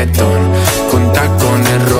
reggaetón con tacones.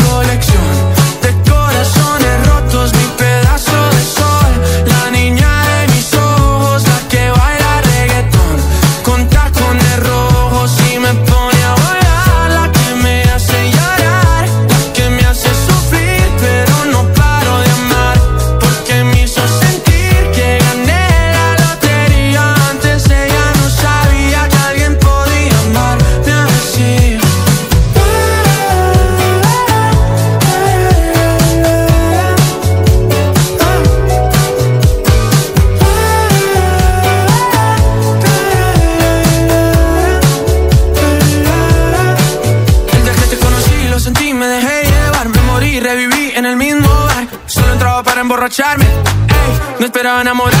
esperaba enamorar.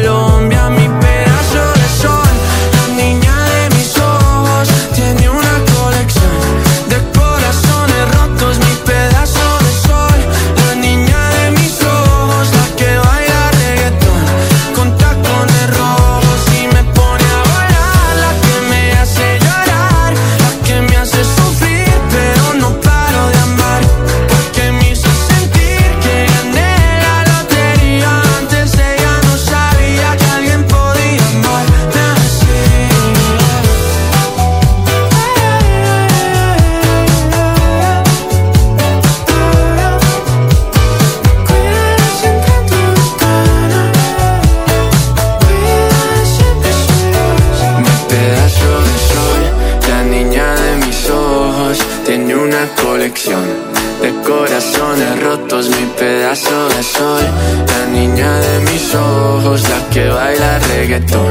reggaetón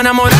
enamorado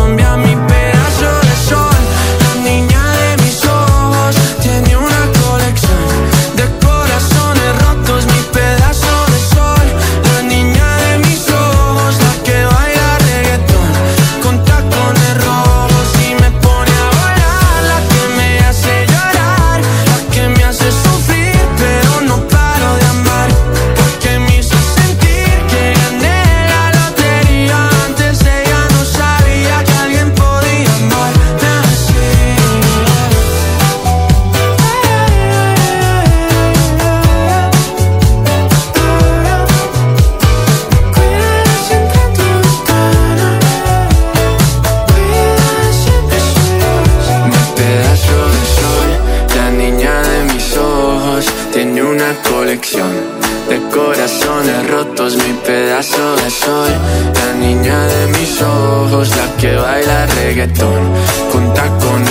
reggaetón Con tacones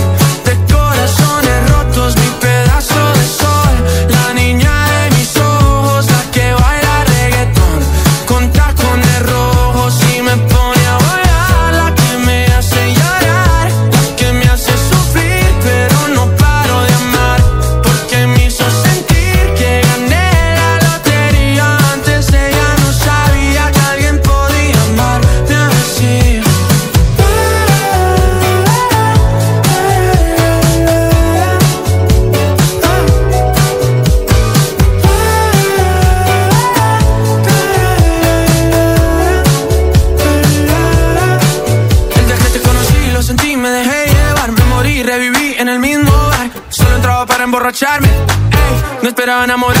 estaba enamorado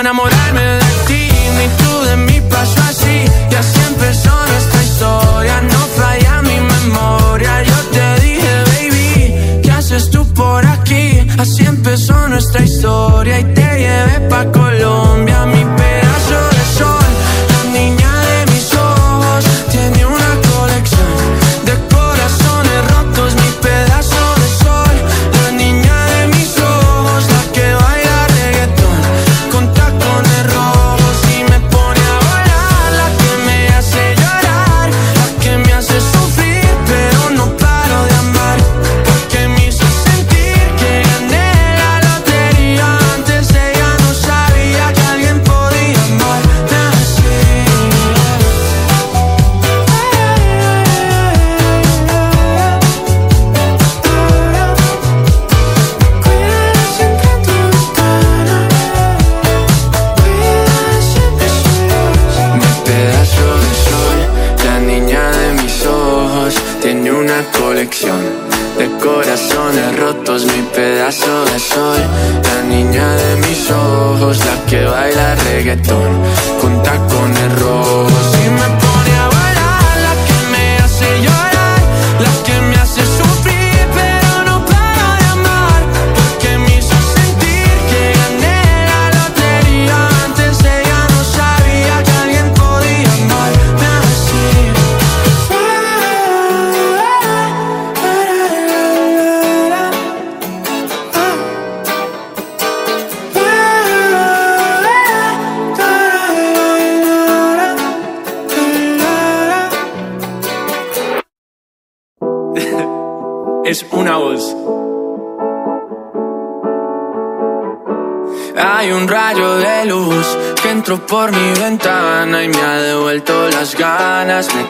enamorado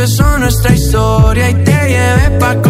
empezó nuestra historia y te llevé pa'